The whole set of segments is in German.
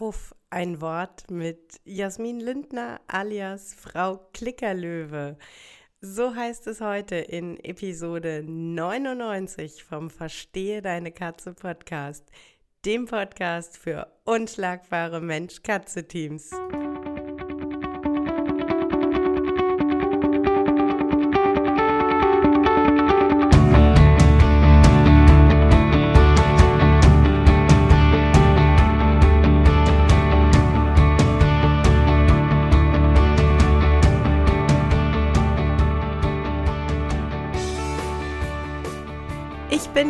auf ein Wort mit Jasmin Lindner alias Frau Klickerlöwe. So heißt es heute in Episode 99 vom Verstehe deine Katze Podcast, dem Podcast für unschlagbare Mensch-Katze-Teams.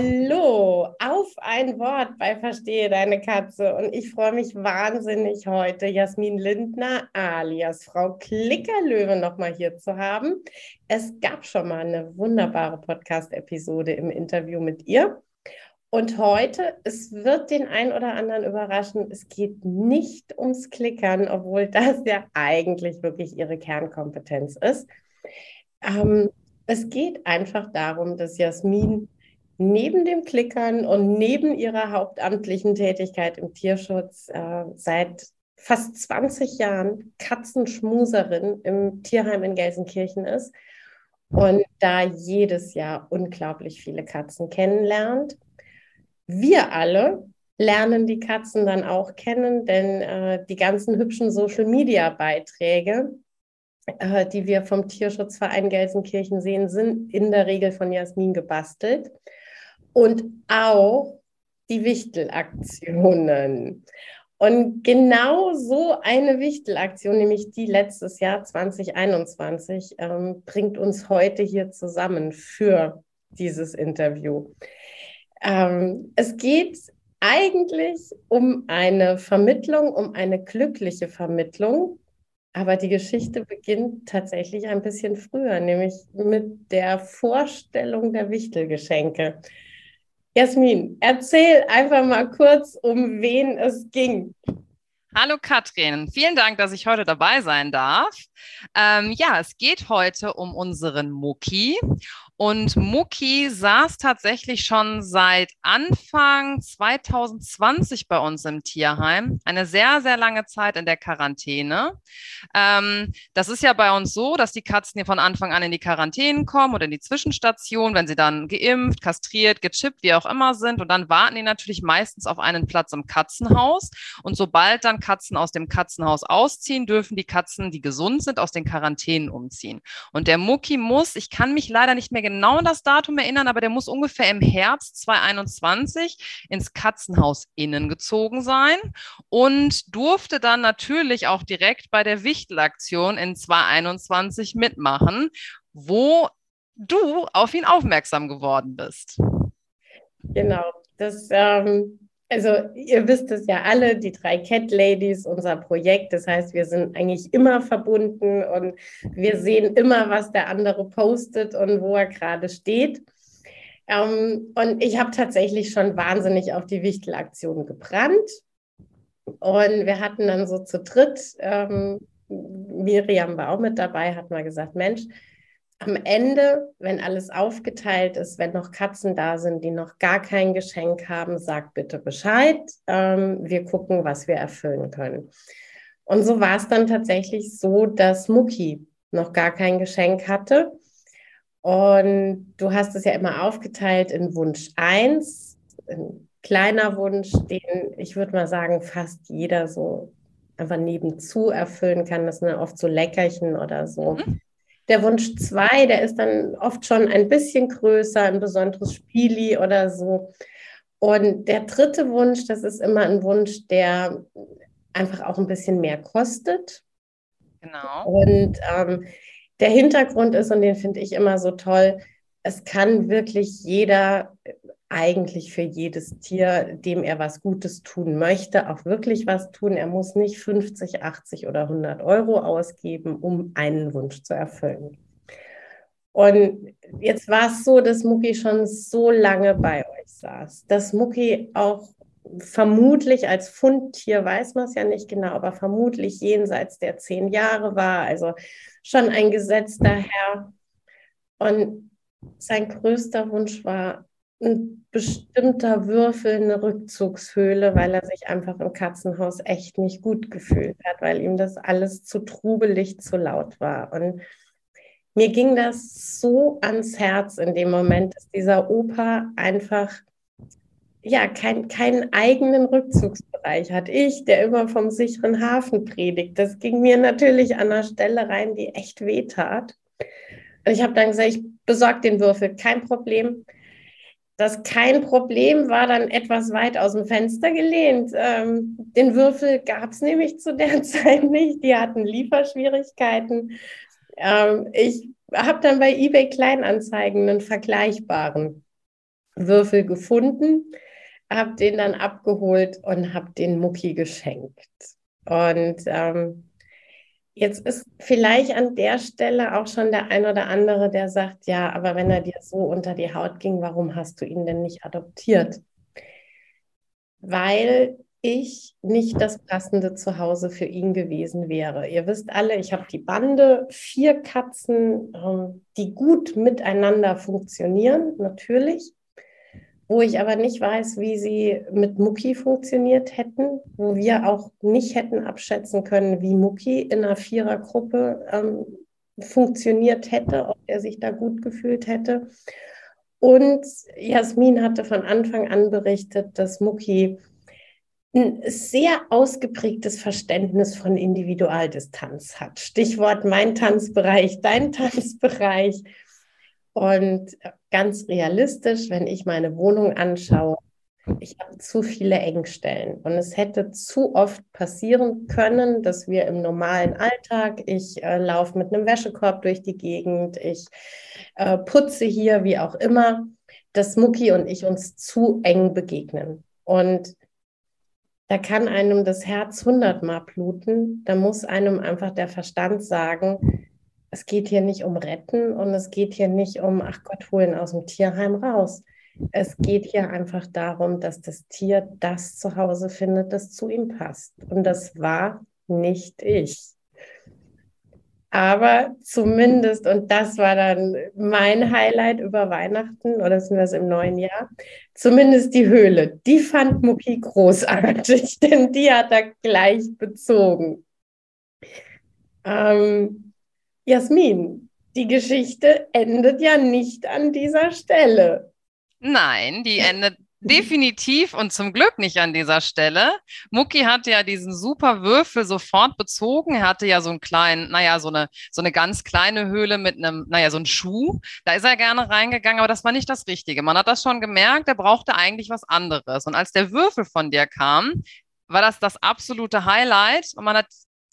Hallo, auf ein Wort bei Verstehe deine Katze. Und ich freue mich wahnsinnig heute, Jasmin Lindner alias Frau Klickerlöwe nochmal hier zu haben. Es gab schon mal eine wunderbare Podcast-Episode im Interview mit ihr. Und heute, es wird den einen oder anderen überraschen, es geht nicht ums Klickern, obwohl das ja eigentlich wirklich ihre Kernkompetenz ist. Ähm, es geht einfach darum, dass Jasmin neben dem Klickern und neben ihrer hauptamtlichen Tätigkeit im Tierschutz äh, seit fast 20 Jahren Katzenschmuserin im Tierheim in Gelsenkirchen ist und da jedes Jahr unglaublich viele Katzen kennenlernt. Wir alle lernen die Katzen dann auch kennen, denn äh, die ganzen hübschen Social-Media-Beiträge, äh, die wir vom Tierschutzverein Gelsenkirchen sehen, sind in der Regel von Jasmin gebastelt und auch die Wichtelaktionen. Und genau so eine Wichtelaktion, nämlich die letztes Jahr 2021, ähm, bringt uns heute hier zusammen für dieses Interview. Ähm, es geht eigentlich um eine Vermittlung, um eine glückliche Vermittlung. Aber die Geschichte beginnt tatsächlich ein bisschen früher, nämlich mit der Vorstellung der Wichtelgeschenke. Jasmin, erzähl einfach mal kurz, um wen es ging. Hallo Katrin, vielen Dank, dass ich heute dabei sein darf. Ähm, ja, es geht heute um unseren Mucki und Mucki saß tatsächlich schon seit Anfang 2020 bei uns im Tierheim. Eine sehr, sehr lange Zeit in der Quarantäne. Ähm, das ist ja bei uns so, dass die Katzen hier von Anfang an in die Quarantäne kommen oder in die Zwischenstation, wenn sie dann geimpft, kastriert, gechippt, wie auch immer sind. Und dann warten die natürlich meistens auf einen Platz im Katzenhaus. Und sobald dann Katzen aus dem Katzenhaus ausziehen, dürfen die Katzen, die gesund sind, aus den Quarantänen umziehen. Und der Mucki muss, ich kann mich leider nicht mehr genau an das Datum erinnern, aber der muss ungefähr im Herbst 2021 ins Katzenhaus innen gezogen sein und durfte dann natürlich auch direkt bei der Wichtelaktion in 2021 mitmachen, wo du auf ihn aufmerksam geworden bist. Genau, das ähm, also ihr wisst es ja alle, die drei Cat Ladies, unser Projekt. Das heißt, wir sind eigentlich immer verbunden und wir sehen immer, was der andere postet und wo er gerade steht. Ähm, und ich habe tatsächlich schon wahnsinnig auf die Wichtelaktion gebrannt. Und wir hatten dann so zu dritt, ähm, Miriam war auch mit dabei, hat mal gesagt, Mensch, am Ende, wenn alles aufgeteilt ist, wenn noch Katzen da sind, die noch gar kein Geschenk haben, sag bitte Bescheid. Ähm, wir gucken, was wir erfüllen können. Und so war es dann tatsächlich so, dass Mucki noch gar kein Geschenk hatte. Und du hast es ja immer aufgeteilt in Wunsch 1, ein kleiner Wunsch, den ich würde mal sagen, fast jeder so einfach nebenzu erfüllen kann. Das sind oft so Leckerchen oder so. Mhm. Der Wunsch 2, der ist dann oft schon ein bisschen größer, ein besonderes Spieli oder so. Und der dritte Wunsch, das ist immer ein Wunsch, der einfach auch ein bisschen mehr kostet. Genau. Und ähm, der Hintergrund ist, und den finde ich immer so toll, es kann wirklich jeder eigentlich für jedes Tier, dem er was Gutes tun möchte, auch wirklich was tun. Er muss nicht 50, 80 oder 100 Euro ausgeben, um einen Wunsch zu erfüllen. Und jetzt war es so, dass Mucki schon so lange bei euch saß, dass Mucki auch vermutlich als Fundtier, weiß man es ja nicht genau, aber vermutlich jenseits der zehn Jahre war, also schon ein gesetzter Herr. Und sein größter Wunsch war ein bestimmter Würfel, eine Rückzugshöhle, weil er sich einfach im Katzenhaus echt nicht gut gefühlt hat, weil ihm das alles zu trubelig, zu laut war. Und mir ging das so ans Herz in dem Moment, dass dieser Opa einfach ja kein, keinen eigenen Rückzugsbereich hat. Ich, der immer vom sicheren Hafen predigt, das ging mir natürlich an einer Stelle rein, die echt wehtat. Und ich habe dann gesagt, ich besorge den Würfel, kein Problem. Das kein Problem war dann etwas weit aus dem Fenster gelehnt. Ähm, den Würfel gab es nämlich zu der Zeit nicht. Die hatten Lieferschwierigkeiten. Ähm, ich habe dann bei eBay Kleinanzeigen einen vergleichbaren Würfel gefunden, habe den dann abgeholt und habe den Mucki geschenkt. Und ähm, jetzt ist vielleicht an der Stelle auch schon der ein oder andere, der sagt, ja, aber wenn er dir so unter die Haut ging, warum hast du ihn denn nicht adoptiert? Weil ich nicht das passende Zuhause für ihn gewesen wäre. Ihr wisst alle, ich habe die Bande, vier Katzen, ähm, die gut miteinander funktionieren, natürlich, wo ich aber nicht weiß, wie sie mit Mucki funktioniert hätten, wo wir auch nicht hätten abschätzen können, wie Mucki in einer Vierergruppe ähm, funktioniert hätte, ob er sich da gut gefühlt hätte. Und Jasmin hatte von Anfang an berichtet, dass Mucki ein sehr ausgeprägtes Verständnis von Individualdistanz hat. Stichwort mein Tanzbereich, dein Tanzbereich. Und ganz realistisch, wenn ich meine Wohnung anschaue, ich habe zu viele Engstellen. Und es hätte zu oft passieren können, dass wir im normalen Alltag, ich äh, laufe mit einem Wäschekorb durch die Gegend, ich äh, putze hier, wie auch immer, dass Mucki und ich uns zu eng begegnen. Und da kann einem das Herz hundertmal bluten. Da muss einem einfach der Verstand sagen, es geht hier nicht um Retten und es geht hier nicht um, ach Gott, holen aus dem Tierheim raus. Es geht hier einfach darum, dass das Tier das zu Hause findet, das zu ihm passt. Und das war nicht ich. Aber zumindest, und das war dann mein Highlight über Weihnachten oder sind das im neuen Jahr, zumindest die Höhle, die fand Mucki großartig, denn die hat er gleich bezogen. Ähm, Jasmin, die Geschichte endet ja nicht an dieser Stelle. Nein, die endet Definitiv und zum Glück nicht an dieser Stelle. Mucki hatte ja diesen super Würfel sofort bezogen. Er hatte ja so einen kleinen, naja, so eine, so eine ganz kleine Höhle mit einem, naja, so einen Schuh. Da ist er gerne reingegangen, aber das war nicht das Richtige. Man hat das schon gemerkt, er brauchte eigentlich was anderes. Und als der Würfel von dir kam, war das das absolute Highlight. Und man hat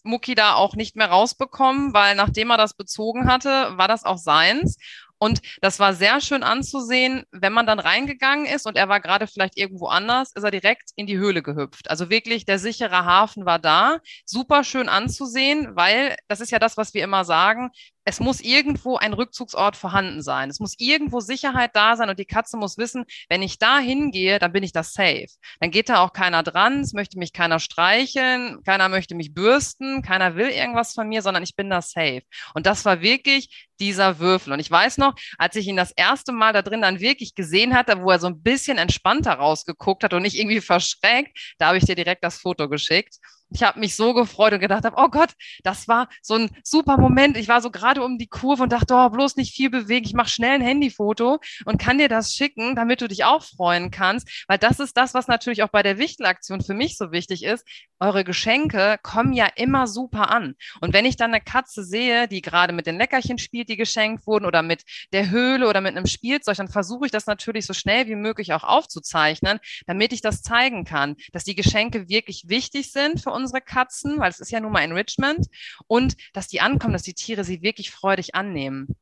Mucki da auch nicht mehr rausbekommen, weil nachdem er das bezogen hatte, war das auch seins. Und das war sehr schön anzusehen, wenn man dann reingegangen ist und er war gerade vielleicht irgendwo anders, ist er direkt in die Höhle gehüpft. Also wirklich, der sichere Hafen war da. Super schön anzusehen, weil das ist ja das, was wir immer sagen es muss irgendwo ein Rückzugsort vorhanden sein. Es muss irgendwo Sicherheit da sein und die Katze muss wissen, wenn ich da hingehe, dann bin ich da safe. Dann geht da auch keiner dran, es möchte mich keiner streicheln, keiner möchte mich bürsten, keiner will irgendwas von mir, sondern ich bin da safe. Und das war wirklich dieser Würfel. Und ich weiß noch, als ich ihn das erste Mal da drin dann wirklich gesehen hatte, wo er so ein bisschen entspannter rausgeguckt hat und nicht irgendwie verschreckt, da habe ich dir direkt das Foto geschickt. Ich habe mich so gefreut und gedacht habe, oh Gott, das war so ein super Moment. Ich war so gerade um die Kurve und dachte, oh, bloß nicht viel bewegen. Ich mache schnell ein Handyfoto und kann dir das schicken, damit du dich auch freuen kannst. Weil das ist das, was natürlich auch bei der Wichtelaktion für mich so wichtig ist. Eure Geschenke kommen ja immer super an. Und wenn ich dann eine Katze sehe, die gerade mit den Leckerchen spielt, die geschenkt wurden oder mit der Höhle oder mit einem Spielzeug, dann versuche ich das natürlich so schnell wie möglich auch aufzuzeichnen, damit ich das zeigen kann, dass die Geschenke wirklich wichtig sind für unsere Katzen, weil es ist ja nun mal Enrichment und dass die ankommen, dass die Tiere sie wirklich freudig annehmen.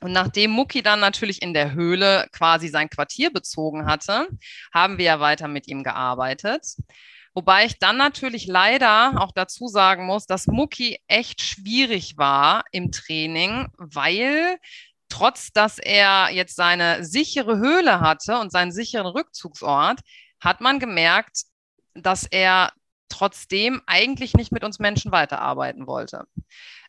Und nachdem Mucki dann natürlich in der Höhle quasi sein Quartier bezogen hatte, haben wir ja weiter mit ihm gearbeitet. Wobei ich dann natürlich leider auch dazu sagen muss, dass Mucki echt schwierig war im Training, weil trotz dass er jetzt seine sichere Höhle hatte und seinen sicheren Rückzugsort, hat man gemerkt, dass er trotzdem eigentlich nicht mit uns Menschen weiterarbeiten wollte.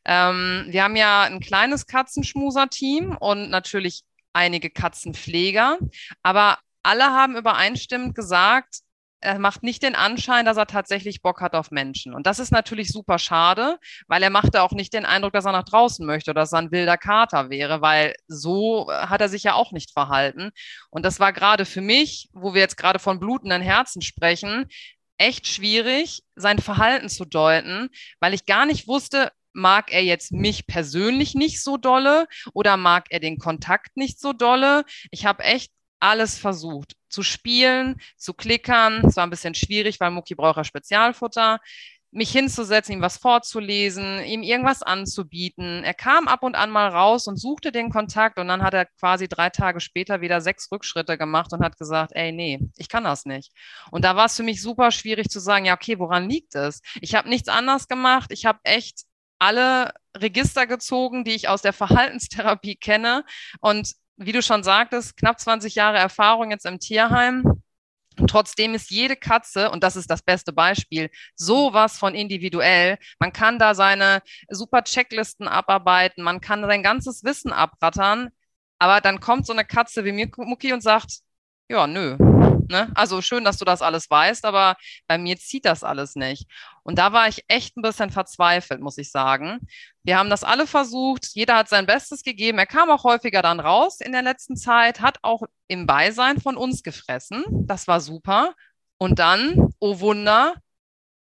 Ähm, wir haben ja ein kleines Katzenschmuser-Team und natürlich einige Katzenpfleger, aber alle haben übereinstimmend gesagt, er macht nicht den Anschein, dass er tatsächlich Bock hat auf Menschen. Und das ist natürlich super schade, weil er machte auch nicht den Eindruck, dass er nach draußen möchte oder dass er ein wilder Kater wäre, weil so hat er sich ja auch nicht verhalten. Und das war gerade für mich, wo wir jetzt gerade von blutenden Herzen sprechen, echt schwierig, sein Verhalten zu deuten, weil ich gar nicht wusste, mag er jetzt mich persönlich nicht so dolle oder mag er den Kontakt nicht so dolle? Ich habe echt alles versucht zu spielen, zu klickern. Es war ein bisschen schwierig, weil Mucki braucht ja Spezialfutter. Mich hinzusetzen, ihm was vorzulesen, ihm irgendwas anzubieten. Er kam ab und an mal raus und suchte den Kontakt und dann hat er quasi drei Tage später wieder sechs Rückschritte gemacht und hat gesagt, ey, nee, ich kann das nicht. Und da war es für mich super schwierig zu sagen, ja, okay, woran liegt es? Ich habe nichts anders gemacht. Ich habe echt alle Register gezogen, die ich aus der Verhaltenstherapie kenne. Und wie du schon sagtest, knapp 20 Jahre Erfahrung jetzt im Tierheim. Trotzdem ist jede Katze, und das ist das beste Beispiel, sowas von individuell. Man kann da seine super Checklisten abarbeiten, man kann sein ganzes Wissen abrattern, aber dann kommt so eine Katze wie Mucki und sagt, ja, nö, Ne? Also schön, dass du das alles weißt, aber bei mir zieht das alles nicht. Und da war ich echt ein bisschen verzweifelt, muss ich sagen. Wir haben das alle versucht, jeder hat sein Bestes gegeben. Er kam auch häufiger dann raus in der letzten Zeit, hat auch im Beisein von uns gefressen. Das war super. Und dann, oh Wunder,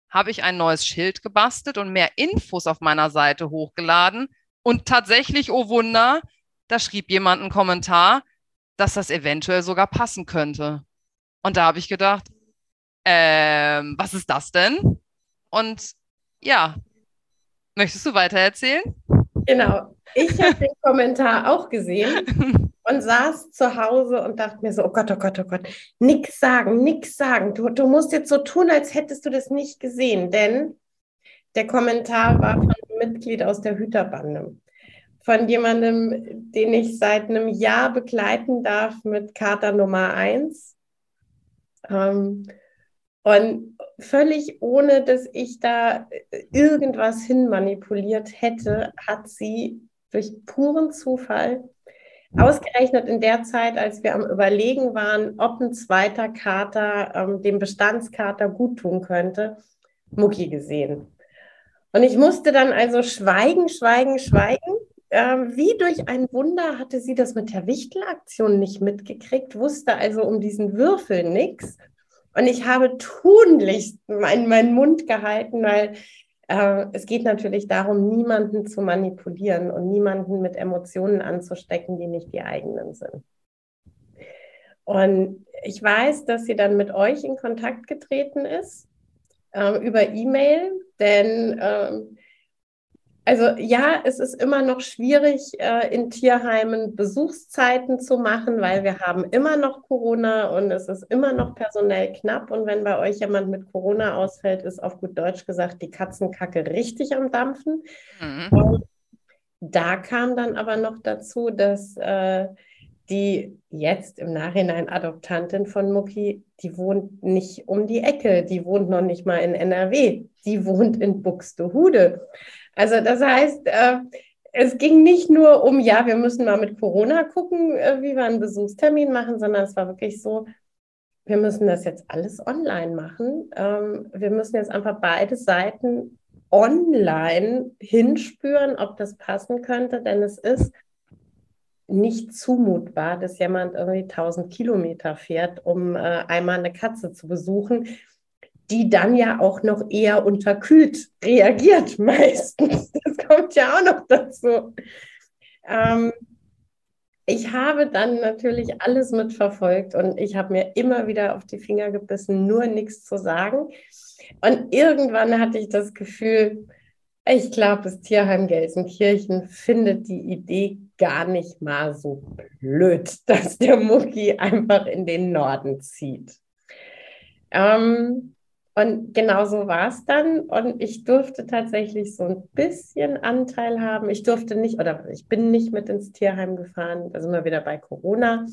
habe ich ein neues Schild gebastelt und mehr Infos auf meiner Seite hochgeladen. Und tatsächlich, oh Wunder, da schrieb jemand einen Kommentar, dass das eventuell sogar passen könnte. Und da habe ich gedacht, ähm, was ist das denn? Und ja, möchtest du weiter erzählen? Genau. Ich habe den Kommentar auch gesehen und saß zu Hause und dachte mir so, oh Gott, oh Gott, oh Gott, nix sagen, nix sagen. Du, du musst jetzt so tun, als hättest du das nicht gesehen, denn der Kommentar war von einem Mitglied aus der Hüterbande. Von jemandem, den ich seit einem Jahr begleiten darf mit Kater Nummer 1 ähm, und völlig ohne, dass ich da irgendwas hinmanipuliert hätte, hat sie durch puren Zufall ausgerechnet in der Zeit, als wir am Überlegen waren, ob ein zweiter Kater ähm, dem Bestandskater gut tun könnte, Mucki gesehen. Und ich musste dann also schweigen, schweigen, schweigen. Ähm, wie durch ein Wunder hatte sie das mit der Wichtelaktion nicht mitgekriegt, wusste also um diesen Würfel nichts. Und ich habe tunlichst meinen, meinen Mund gehalten, weil äh, es geht natürlich darum, niemanden zu manipulieren und niemanden mit Emotionen anzustecken, die nicht die eigenen sind. Und ich weiß, dass sie dann mit euch in Kontakt getreten ist äh, über E-Mail, denn äh, also ja, es ist immer noch schwierig, äh, in Tierheimen Besuchszeiten zu machen, weil wir haben immer noch Corona und es ist immer noch personell knapp. Und wenn bei euch jemand mit Corona ausfällt, ist auf gut Deutsch gesagt die Katzenkacke richtig am Dampfen. Mhm. da kam dann aber noch dazu, dass äh, die jetzt im Nachhinein Adoptantin von Mucki, die wohnt nicht um die Ecke, die wohnt noch nicht mal in NRW, die wohnt in Buxtehude. Also das heißt, äh, es ging nicht nur um, ja, wir müssen mal mit Corona gucken, äh, wie wir einen Besuchstermin machen, sondern es war wirklich so, wir müssen das jetzt alles online machen. Ähm, wir müssen jetzt einfach beide Seiten online hinspüren, ob das passen könnte, denn es ist nicht zumutbar, dass jemand irgendwie 1000 Kilometer fährt, um äh, einmal eine Katze zu besuchen die dann ja auch noch eher unterkühlt reagiert meistens. Das kommt ja auch noch dazu. Ähm, ich habe dann natürlich alles mitverfolgt und ich habe mir immer wieder auf die Finger gebissen, nur nichts zu sagen. Und irgendwann hatte ich das Gefühl, ich glaube, das Tierheim Gelsenkirchen findet die Idee gar nicht mal so blöd, dass der Mucki einfach in den Norden zieht. Ähm, und genau so war es dann. Und ich durfte tatsächlich so ein bisschen Anteil haben. Ich durfte nicht, oder ich bin nicht mit ins Tierheim gefahren, da sind wir wieder bei Corona.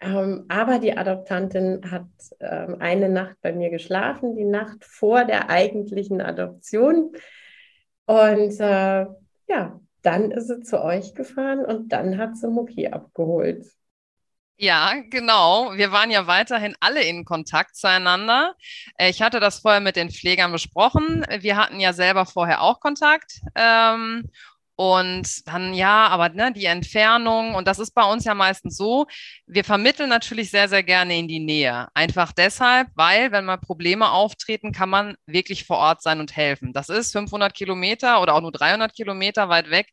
Ähm, aber die Adoptantin hat ähm, eine Nacht bei mir geschlafen, die Nacht vor der eigentlichen Adoption. Und äh, ja, dann ist sie zu euch gefahren und dann hat sie Mucki abgeholt. Ja, genau. Wir waren ja weiterhin alle in Kontakt zueinander. Äh, ich hatte das vorher mit den Pflegern besprochen. Wir hatten ja selber vorher auch Kontakt. Ähm, und dann, ja, aber ne, die Entfernung, und das ist bei uns ja meistens so, wir vermitteln natürlich sehr, sehr gerne in die Nähe. Einfach deshalb, weil, wenn mal Probleme auftreten, kann man wirklich vor Ort sein und helfen. Das ist 500 Kilometer oder auch nur 300 Kilometer weit weg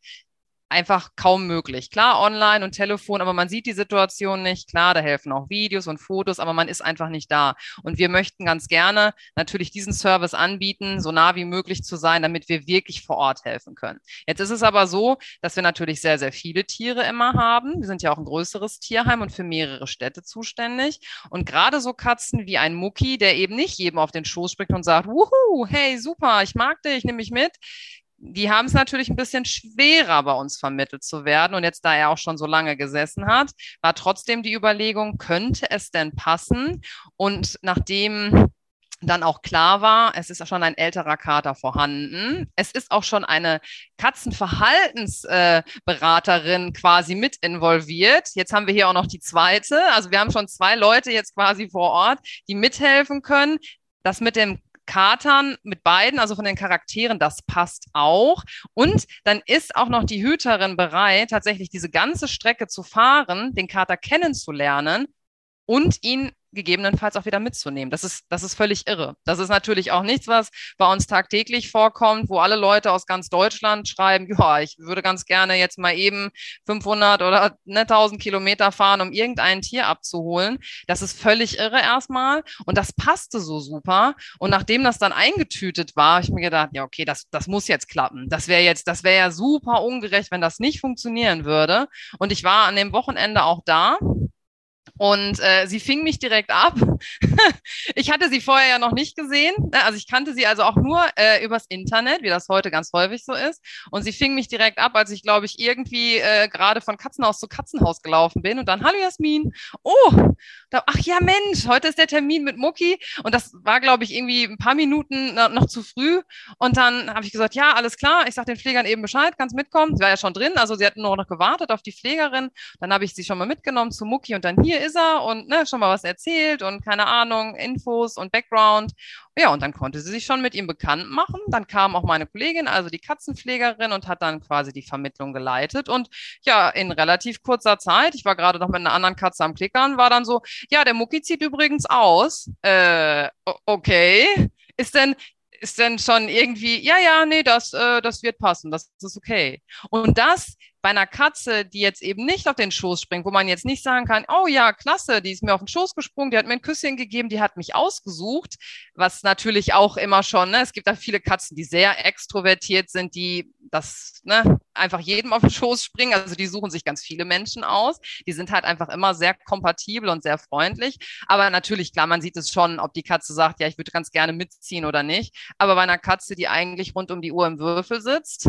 einfach kaum möglich. Klar, online und Telefon, aber man sieht die Situation nicht. Klar, da helfen auch Videos und Fotos, aber man ist einfach nicht da. Und wir möchten ganz gerne natürlich diesen Service anbieten, so nah wie möglich zu sein, damit wir wirklich vor Ort helfen können. Jetzt ist es aber so, dass wir natürlich sehr, sehr viele Tiere immer haben. Wir sind ja auch ein größeres Tierheim und für mehrere Städte zuständig. Und gerade so Katzen wie ein Mucki, der eben nicht jedem auf den Schoß springt und sagt, wuhu, hey, super, ich mag dich, nehme mich mit, die haben es natürlich ein bisschen schwerer, bei uns vermittelt zu werden. Und jetzt, da er auch schon so lange gesessen hat, war trotzdem die Überlegung, könnte es denn passen? Und nachdem dann auch klar war, es ist schon ein älterer Kater vorhanden. Es ist auch schon eine Katzenverhaltensberaterin äh, quasi mit involviert. Jetzt haben wir hier auch noch die zweite. Also wir haben schon zwei Leute jetzt quasi vor Ort, die mithelfen können. Das mit dem Katern mit beiden, also von den Charakteren, das passt auch. Und dann ist auch noch die Hüterin bereit, tatsächlich diese ganze Strecke zu fahren, den Kater kennenzulernen und ihn gegebenenfalls auch wieder mitzunehmen. Das ist, das ist völlig irre. Das ist natürlich auch nichts, was bei uns tagtäglich vorkommt, wo alle Leute aus ganz Deutschland schreiben, ja, ich würde ganz gerne jetzt mal eben 500 oder ne, 1000 Kilometer fahren, um irgendein Tier abzuholen. Das ist völlig irre erstmal und das passte so super. Und nachdem das dann eingetütet war, habe ich mir gedacht, ja, okay, das, das muss jetzt klappen. Das wäre jetzt, das wäre ja super ungerecht, wenn das nicht funktionieren würde. Und ich war an dem Wochenende auch da und äh, sie fing mich direkt ab. ich hatte sie vorher ja noch nicht gesehen. Ne? Also ich kannte sie also auch nur äh, übers Internet, wie das heute ganz häufig so ist. Und sie fing mich direkt ab, als ich, glaube ich, irgendwie äh, gerade von Katzenhaus zu Katzenhaus gelaufen bin. Und dann, hallo Jasmin. Oh, da, ach ja, Mensch, heute ist der Termin mit Mucki. Und das war, glaube ich, irgendwie ein paar Minuten noch zu früh. Und dann habe ich gesagt, ja, alles klar. Ich sage den Pflegern eben Bescheid, kannst mitkommen. Sie war ja schon drin. Also sie hatten nur noch gewartet auf die Pflegerin. Dann habe ich sie schon mal mitgenommen zu Mucki und dann hier ist er und ne, schon mal was erzählt und keine Ahnung, Infos und Background. Ja, und dann konnte sie sich schon mit ihm bekannt machen. Dann kam auch meine Kollegin, also die Katzenpflegerin, und hat dann quasi die Vermittlung geleitet. Und ja, in relativ kurzer Zeit, ich war gerade noch mit einer anderen Katze am Klickern, war dann so, ja, der Mucki zieht übrigens aus. Äh, okay. Ist denn, ist denn schon irgendwie, ja, ja, nee, das, äh, das wird passen, das, das ist okay. Und das bei einer Katze, die jetzt eben nicht auf den Schoß springt, wo man jetzt nicht sagen kann, oh ja, klasse, die ist mir auf den Schoß gesprungen, die hat mir ein Küsschen gegeben, die hat mich ausgesucht, was natürlich auch immer schon, ne, es gibt da viele Katzen, die sehr extrovertiert sind, die das ne, einfach jedem auf den Schoß springen, also die suchen sich ganz viele Menschen aus, die sind halt einfach immer sehr kompatibel und sehr freundlich, aber natürlich, klar, man sieht es schon, ob die Katze sagt, ja, ich würde ganz gerne mitziehen oder nicht, aber bei einer Katze, die eigentlich rund um die Uhr im Würfel sitzt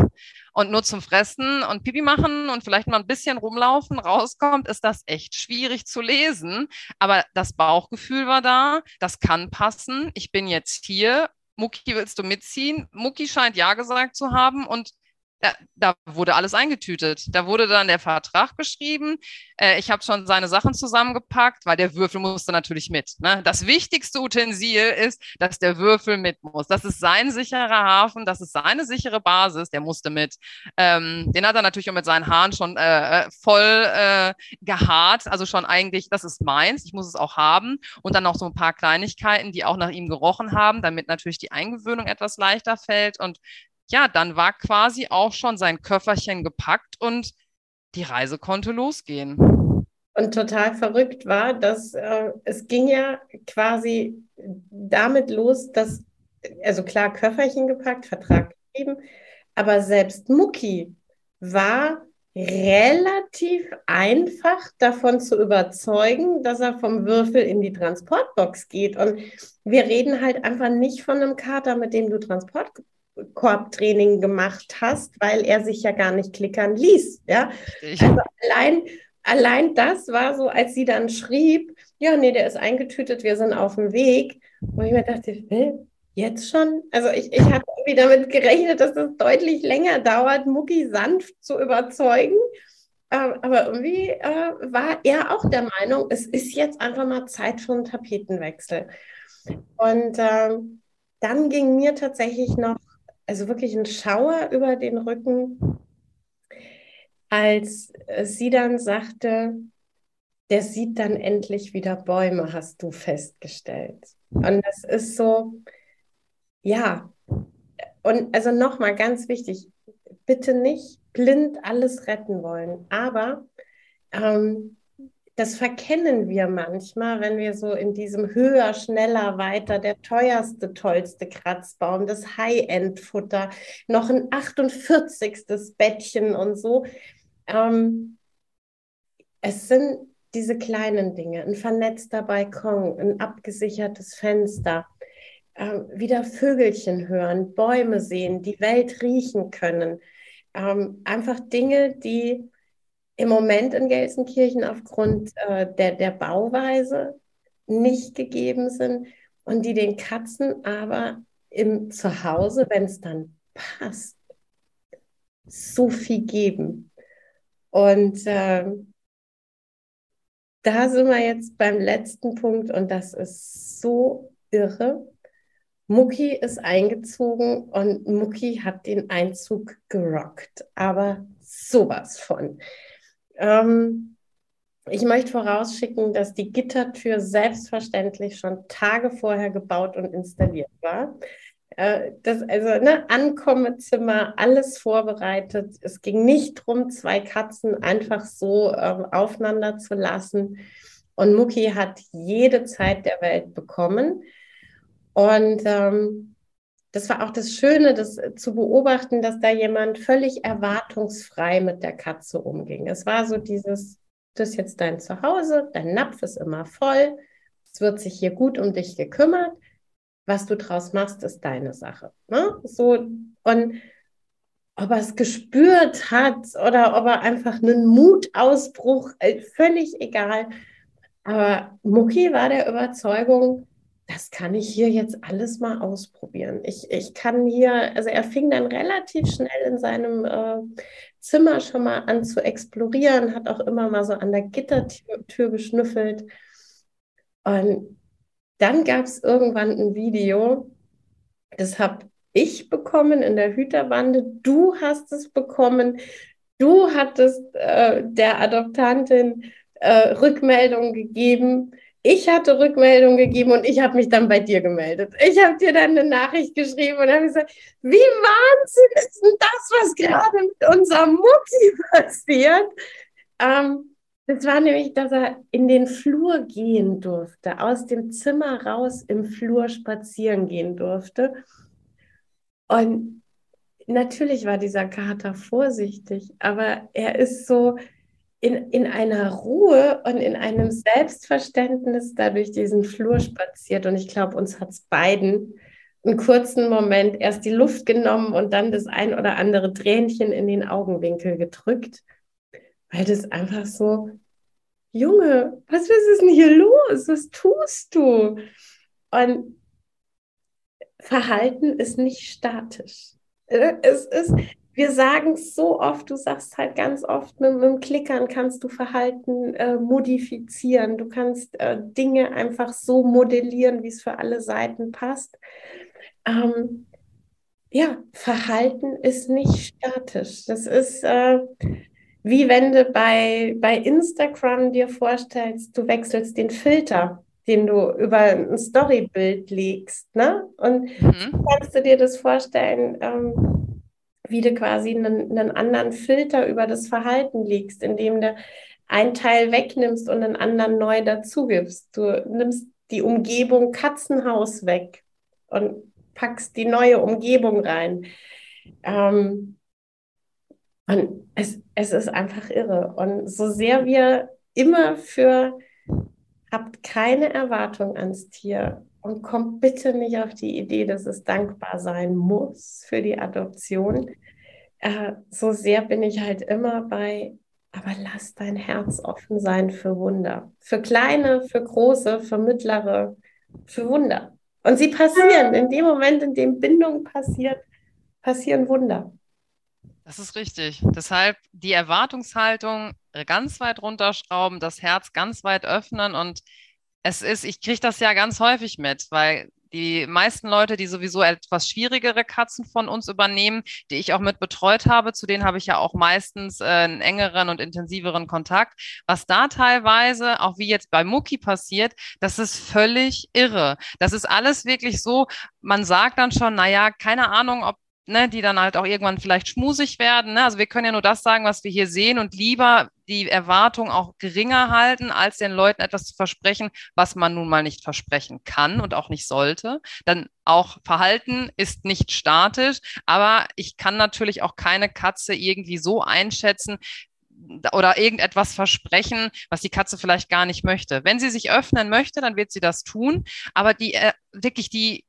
und nur zum Fressen und Pipi machen und vielleicht mal ein bisschen rumlaufen rauskommt, ist das echt schwierig zu lesen. Aber das Bauchgefühl war da, das kann passen. Ich bin jetzt hier. Mucki, willst du mitziehen? Mucki scheint ja gesagt zu haben und da, da, wurde alles eingetütet. Da wurde dann der Vertrag geschrieben. Äh, ich habe schon seine Sachen zusammengepackt, weil der Würfel musste natürlich mit. Ne? Das wichtigste Utensil ist, dass der Würfel mit muss. Das ist sein sicherer Hafen, das ist seine sichere Basis. Der musste mit. Ähm, den hat er natürlich auch mit seinen Haaren schon äh, äh voll äh, gehaart. Also schon eigentlich, das ist meins. Ich muss es auch haben. Und dann noch so ein paar Kleinigkeiten, die auch nach ihm gerochen haben, damit natürlich die Eingewöhnung etwas leichter fällt. Und ja, dann war quasi auch schon sein Köfferchen gepackt und die Reise konnte losgehen. Und total verrückt war, dass äh, es ging ja quasi damit los, dass, also klar, Köfferchen gepackt, Vertrag gegeben, aber selbst Mucki war relativ einfach davon zu überzeugen, dass er vom Würfel in die Transportbox geht. Und wir reden halt einfach nicht von einem Kater, mit dem du Transportkorbtraining gemacht hast, weil er sich ja gar nicht klickern ließ. Ja? Also allein, allein das war so, als sie dann schrieb, ja, nee, der ist eingetütet, wir sind auf dem Weg. Und ich mir dachte, Jetzt schon? Also ich, ich hatte irgendwie damit gerechnet, dass es deutlich länger dauert, Mucki sanft zu überzeugen. Ähm, aber irgendwie äh, war er auch der Meinung, es ist jetzt einfach mal Zeit für einen Tapetenwechsel. Und äh, dann ging mir tatsächlich noch, also wirklich ein Schauer über den Rücken, als sie dann sagte, der sieht dann endlich wieder Bäume, hast du festgestellt. Und das ist so, ja, und also nochmal ganz wichtig, bitte nicht blind alles retten wollen, aber ähm, das verkennen wir manchmal, wenn wir so in diesem höher, schneller, weiter, der teuerste, tollste Kratzbaum, das High-End-Futter, noch ein 48. Bettchen und so. Ähm, es sind diese kleinen Dinge, ein vernetzter Balkon, ein abgesichertes Fenster, äh, wieder Vögelchen hören, Bäume sehen, die Welt riechen können. Ähm, einfach Dinge, die im Moment in Gelsenkirchen aufgrund äh, der, der Bauweise nicht gegeben sind und die den Katzen aber im Zuhause, wenn es dann passt, so viel geben. Und äh, da sind wir jetzt beim letzten Punkt und das ist so irre. Mucki ist eingezogen und Mucki hat den Einzug gerockt, aber sowas von. Ähm, ich möchte vorausschicken, dass die Gittertür selbstverständlich schon Tage vorher gebaut und installiert war. Äh, das, also ne, Ankommezimmer, alles vorbereitet. Es ging nicht darum, zwei Katzen einfach so ähm, aufeinander zu lassen. Und Mucki hat jede Zeit der Welt bekommen. Und ähm, das war auch das Schöne, das äh, zu beobachten, dass da jemand völlig erwartungsfrei mit der Katze umging. Es war so dieses, das ist jetzt dein Zuhause, dein Napf ist immer voll, es wird sich hier gut um dich gekümmert. Was du draus machst, ist deine Sache. Ne? So, und ob er es gespürt hat oder ob er einfach einen Mutausbruch, äh, völlig egal. Aber Mucki war der Überzeugung, das kann ich hier jetzt alles mal ausprobieren. Ich, ich kann hier, also er fing dann relativ schnell in seinem äh, Zimmer schon mal an zu explorieren, hat auch immer mal so an der Gittertür geschnüffelt. Und dann gab es irgendwann ein Video, das habe ich bekommen in der Hüterbande, du hast es bekommen, du hattest äh, der Adoptantin äh, Rückmeldung gegeben ich hatte Rückmeldung gegeben und ich habe mich dann bei dir gemeldet. Ich habe dir dann eine Nachricht geschrieben und habe gesagt, wie Wahnsinn ist denn das, was gerade mit unserem Mutti passiert? Ähm, das war nämlich, dass er in den Flur gehen durfte, aus dem Zimmer raus im Flur spazieren gehen durfte. Und natürlich war dieser Kater vorsichtig, aber er ist so, in, in einer Ruhe und in einem Selbstverständnis da durch diesen Flur spaziert. Und ich glaube, uns hat es beiden einen kurzen Moment erst die Luft genommen und dann das ein oder andere Tränchen in den Augenwinkel gedrückt, weil das einfach so, Junge, was ist denn hier los? Was tust du? Und Verhalten ist nicht statisch. Äh, es ist, wir sagen es so oft, du sagst halt ganz oft, mit, mit dem Klickern kannst du Verhalten äh, modifizieren. Du kannst äh, Dinge einfach so modellieren, wie es für alle Seiten passt. Ähm, ja, Verhalten ist nicht statisch. Das ist äh, wie wenn du bei, bei Instagram dir vorstellst, du wechselst den Filter den du über ein Storybild legst. Ne? Und mhm. kannst du dir das vorstellen, ähm, wie du quasi einen, einen anderen Filter über das Verhalten legst, indem du einen Teil wegnimmst und einen anderen neu dazugibst. Du nimmst die Umgebung Katzenhaus weg und packst die neue Umgebung rein. Ähm, Und es, es ist einfach irre. Und so sehr wir immer für habt keine Erwartung ans Tier und kommt bitte nicht auf die Idee, dass es dankbar sein muss für die Adoption. Äh, so sehr bin ich halt immer bei, aber lass dein Herz offen sein für Wunder. Für kleine, für große, für mittlere, für Wunder. Und sie passieren. In dem Moment, in dem Bindung passiert, passieren Wunder. Das ist richtig. Deshalb die Erwartungshaltung ganz weit runterschrauben, das Herz ganz weit öffnen und es ist, ich kriege das ja ganz häufig mit, weil die meisten Leute, die sowieso etwas schwierigere Katzen von uns übernehmen, die ich auch mit betreut habe, zu denen habe ich ja auch meistens äh, einen engeren und intensiveren Kontakt. Was da teilweise, auch wie jetzt bei Mucki passiert, das ist völlig irre. Das ist alles wirklich so, man sagt dann schon, naja, keine Ahnung, ob ne, die dann halt auch irgendwann vielleicht schmusig werden. Ne? Also wir können ja nur das sagen, was wir hier sehen und lieber die Erwartung auch geringer halten, als den Leuten etwas zu versprechen, was man nun mal nicht versprechen kann und auch nicht sollte. Dann auch Verhalten ist nicht statisch, aber ich kann natürlich auch keine Katze irgendwie so einschätzen, oder irgendetwas versprechen, was die Katze vielleicht gar nicht möchte. Wenn sie sich öffnen möchte, dann wird sie das tun. Aber die äh, wirklich die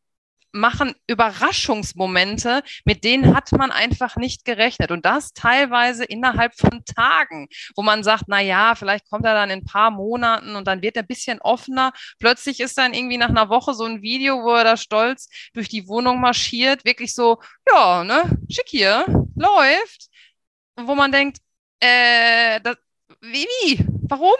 machen Überraschungsmomente, mit denen hat man einfach nicht gerechnet. Und das teilweise innerhalb von Tagen, wo man sagt, na ja, vielleicht kommt er dann in ein paar Monaten und dann wird er ein bisschen offener. Plötzlich ist dann irgendwie nach einer Woche so ein Video, wo er da stolz durch die Wohnung marschiert, wirklich so, ja, ne, schick hier, läuft. Wo man denkt, äh, das, wie, wie, warum?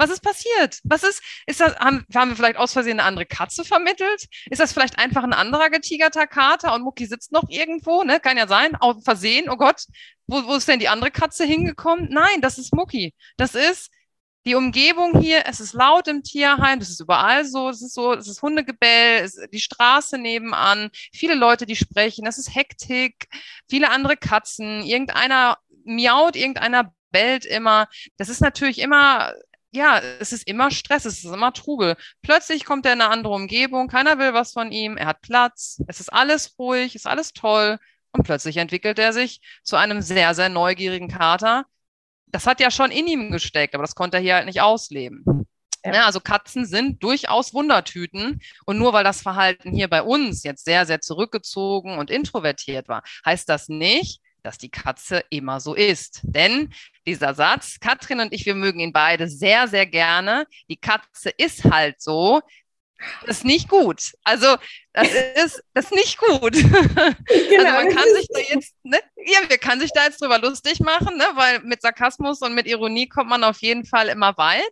Was ist passiert? Was ist, ist das, haben, haben wir vielleicht aus Versehen eine andere Katze vermittelt? Ist das vielleicht einfach ein anderer getigerter Kater und Mucki sitzt noch irgendwo, ne? Kann ja sein, auf Versehen, oh Gott, wo, wo ist denn die andere Katze hingekommen? Nein, das ist Mucki. Das ist die Umgebung hier, es ist laut im Tierheim, das ist überall so, es ist so, es ist Hundegebell, es ist die Straße nebenan, viele Leute, die sprechen, es ist Hektik, viele andere Katzen, irgendeiner miaut, irgendeiner bellt immer. Das ist natürlich immer ja, es ist immer Stress, es ist immer Trubel. Plötzlich kommt er in eine andere Umgebung, keiner will was von ihm, er hat Platz, es ist alles ruhig, ist alles toll und plötzlich entwickelt er sich zu einem sehr, sehr neugierigen Kater. Das hat ja schon in ihm gesteckt, aber das konnte er hier halt nicht ausleben. Ja. Ja, also Katzen sind durchaus Wundertüten. Und nur weil das Verhalten hier bei uns jetzt sehr, sehr zurückgezogen und introvertiert war, heißt das nicht, dass die Katze immer so ist. Denn dieser Satz, Katrin und ich, wir mögen ihn beide sehr, sehr gerne. Die Katze ist halt so. Das ist nicht gut. Also, das ist, das ist nicht gut. Genau. Also, man kann sich da jetzt, ne, ja, wir kann sich da jetzt drüber lustig machen, ne, weil mit Sarkasmus und mit Ironie kommt man auf jeden Fall immer weit.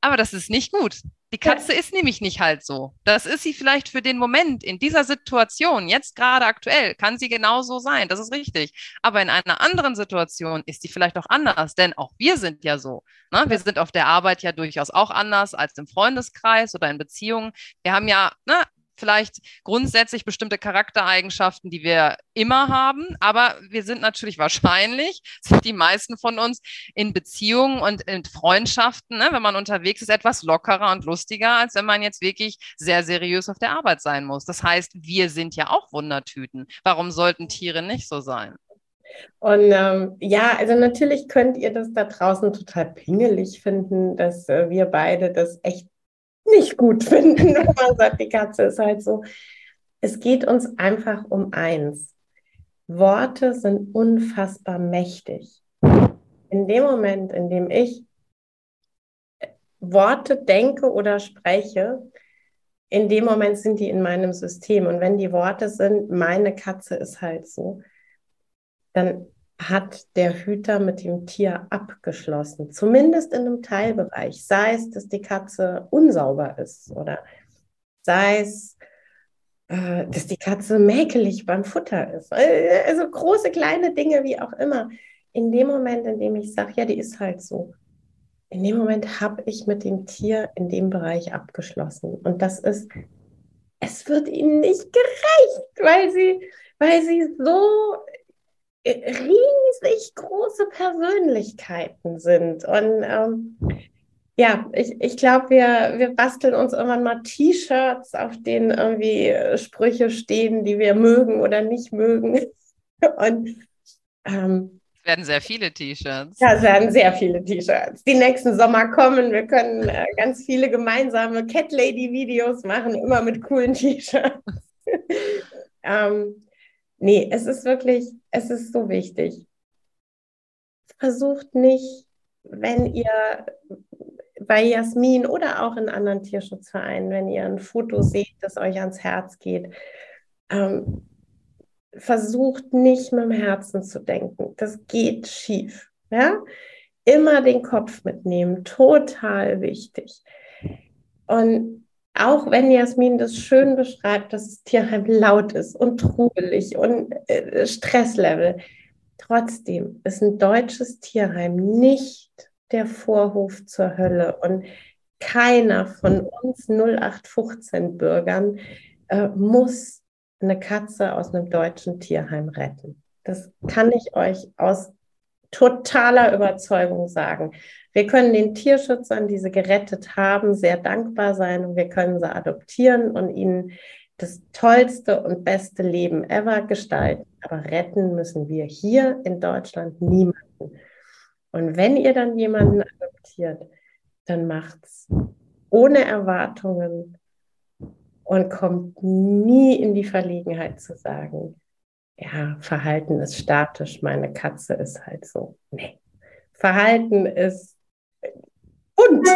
Aber das ist nicht gut. Die Katze ja. ist nämlich nicht halt so. Das ist sie vielleicht für den Moment in dieser Situation, jetzt gerade aktuell, kann sie genauso sein. Das ist richtig. Aber in einer anderen Situation ist sie vielleicht auch anders, denn auch wir sind ja so. Ne? Wir sind auf der Arbeit ja durchaus auch anders als im Freundeskreis oder in Beziehungen. Wir haben ja ne, vielleicht grundsätzlich bestimmte Charaktereigenschaften, die wir immer haben, aber wir sind natürlich wahrscheinlich, sind die meisten von uns in Beziehungen und in Freundschaften, ne, wenn man unterwegs ist, etwas lockerer und lustiger, als wenn man jetzt wirklich sehr seriös auf der Arbeit sein muss. Das heißt, wir sind ja auch Wundertüten. Warum sollten Tiere nicht so sein? Und ähm, ja, also natürlich könnt ihr das da draußen total pingelig finden, dass äh, wir beide das echt nicht gut finden, wenn man sagt, die Katze ist halt so. Es geht uns einfach um eins. Worte sind unfassbar mächtig. In dem Moment, in dem ich Worte denke oder spreche, in dem Moment sind die in meinem System. Und wenn die Worte sind, meine Katze ist halt so, dann hat der Hüter mit dem Tier abgeschlossen, zumindest in einem Teilbereich, sei es, dass die Katze unsauber ist oder sei es, äh, dass die Katze mäkelig beim Futter ist. Äh, also große, kleine Dinge, wie auch immer. In dem Moment, in dem ich sage, ja, die ist halt so, in dem Moment habe ich mit dem Tier in dem Bereich abgeschlossen. Und das ist, es wird ihnen nicht gerecht, weil sie, weil sie so riesig große Persönlichkeiten sind. Und ähm, ja, ich, ich glaube, wir, wir basteln uns irgendwann mal T-Shirts, auf denen irgendwie Sprüche stehen, die wir mögen oder nicht mögen. Und ähm, werden sehr viele T-Shirts. Ja, es werden sehr viele T-Shirts. Die nächsten Sommer kommen. Wir können äh, ganz viele gemeinsame Cat Lady Videos machen, immer mit coolen T-Shirts. ähm, nee, es ist wirklich, es ist so wichtig. Versucht nicht, wenn ihr bei Jasmin oder auch in anderen Tierschutzvereinen, wenn ihr ein Foto seht, das euch ans Herz geht, ähm, versucht nicht mit dem Herzen zu denken. Das geht schief. Ja? Immer den Kopf mitnehmen, total wichtig. Und auch wenn Jasmin das schön beschreibt, dass das Tierheim laut ist und trubelig und äh, Stresslevel, trotzdem ist ein deutsches Tierheim nicht der Vorhof zur Hölle und keiner von uns 0815 Bürgern äh, muss eine Katze aus einem deutschen Tierheim retten. Das kann ich euch aus totaler Überzeugung sagen. Wir können den Tierschützern, die sie gerettet haben, sehr dankbar sein und wir können sie adoptieren und ihnen das tollste und beste Leben ever gestalten. Aber retten müssen wir hier in Deutschland niemanden. Und wenn ihr dann jemanden adoptiert, dann macht's ohne Erwartungen und kommt nie in die Verlegenheit zu sagen, ja, Verhalten ist statisch, meine Katze ist halt so. Nee. Verhalten ist bunt.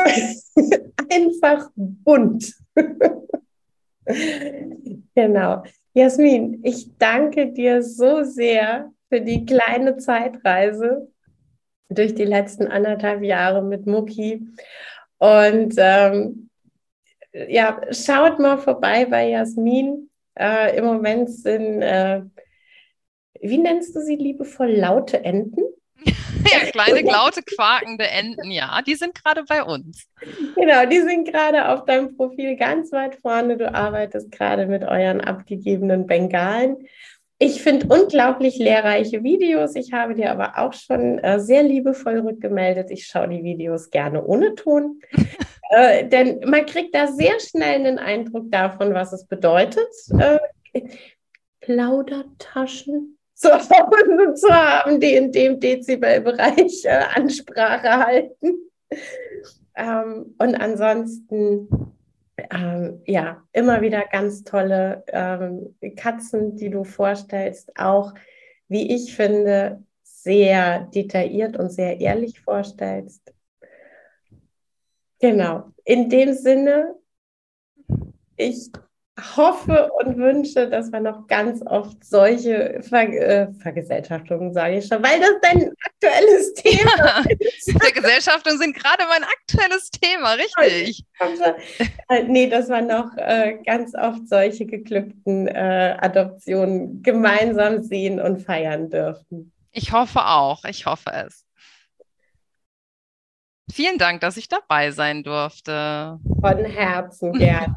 Einfach bunt. genau. Jasmin, ich danke dir so sehr für die kleine Zeitreise durch die letzten anderthalb Jahre mit Mucki. Und ähm, ja, schaut mal vorbei bei Jasmin. Äh, Im Moment sind, äh, wie nennst du sie liebevoll, laute Enten? ja, kleine, laute, quakende Enten, ja, die sind gerade bei uns. Genau, die sind gerade auf deinem Profil ganz weit vorne. Du arbeitest gerade mit euren abgegebenen Bengalen. Ich finde unglaublich lehrreiche Videos. Ich habe dir aber auch schon äh, sehr liebevoll rückgemeldet. Ich schaue die Videos gerne ohne Ton, äh, denn man kriegt da sehr schnell einen Eindruck davon, was es bedeutet, äh, Plaudertaschen zu, zu haben, die in dem Dezibelbereich äh, Ansprache halten. Ähm, und ansonsten ähm, ja, immer wieder ganz tolle ähm, Katzen, die du vorstellst, auch, wie ich finde, sehr detailliert und sehr ehrlich vorstellst. Genau, in dem Sinne, ich hoffe und wünsche, dass wir noch ganz oft solche Ver äh, Vergesellschaftungen, sage ich schon, weil das dein aktuelles Thema ja, ist. Vergesellschaftungen sind gerade mein aktuelles Thema, richtig. Äh, nee, dass wir noch äh, ganz oft solche geglückten äh, Adoptionen gemeinsam sehen und feiern dürfen. Ich hoffe auch, ich hoffe es. Vielen Dank, dass ich dabei sein durfte. Von Herzen gerne.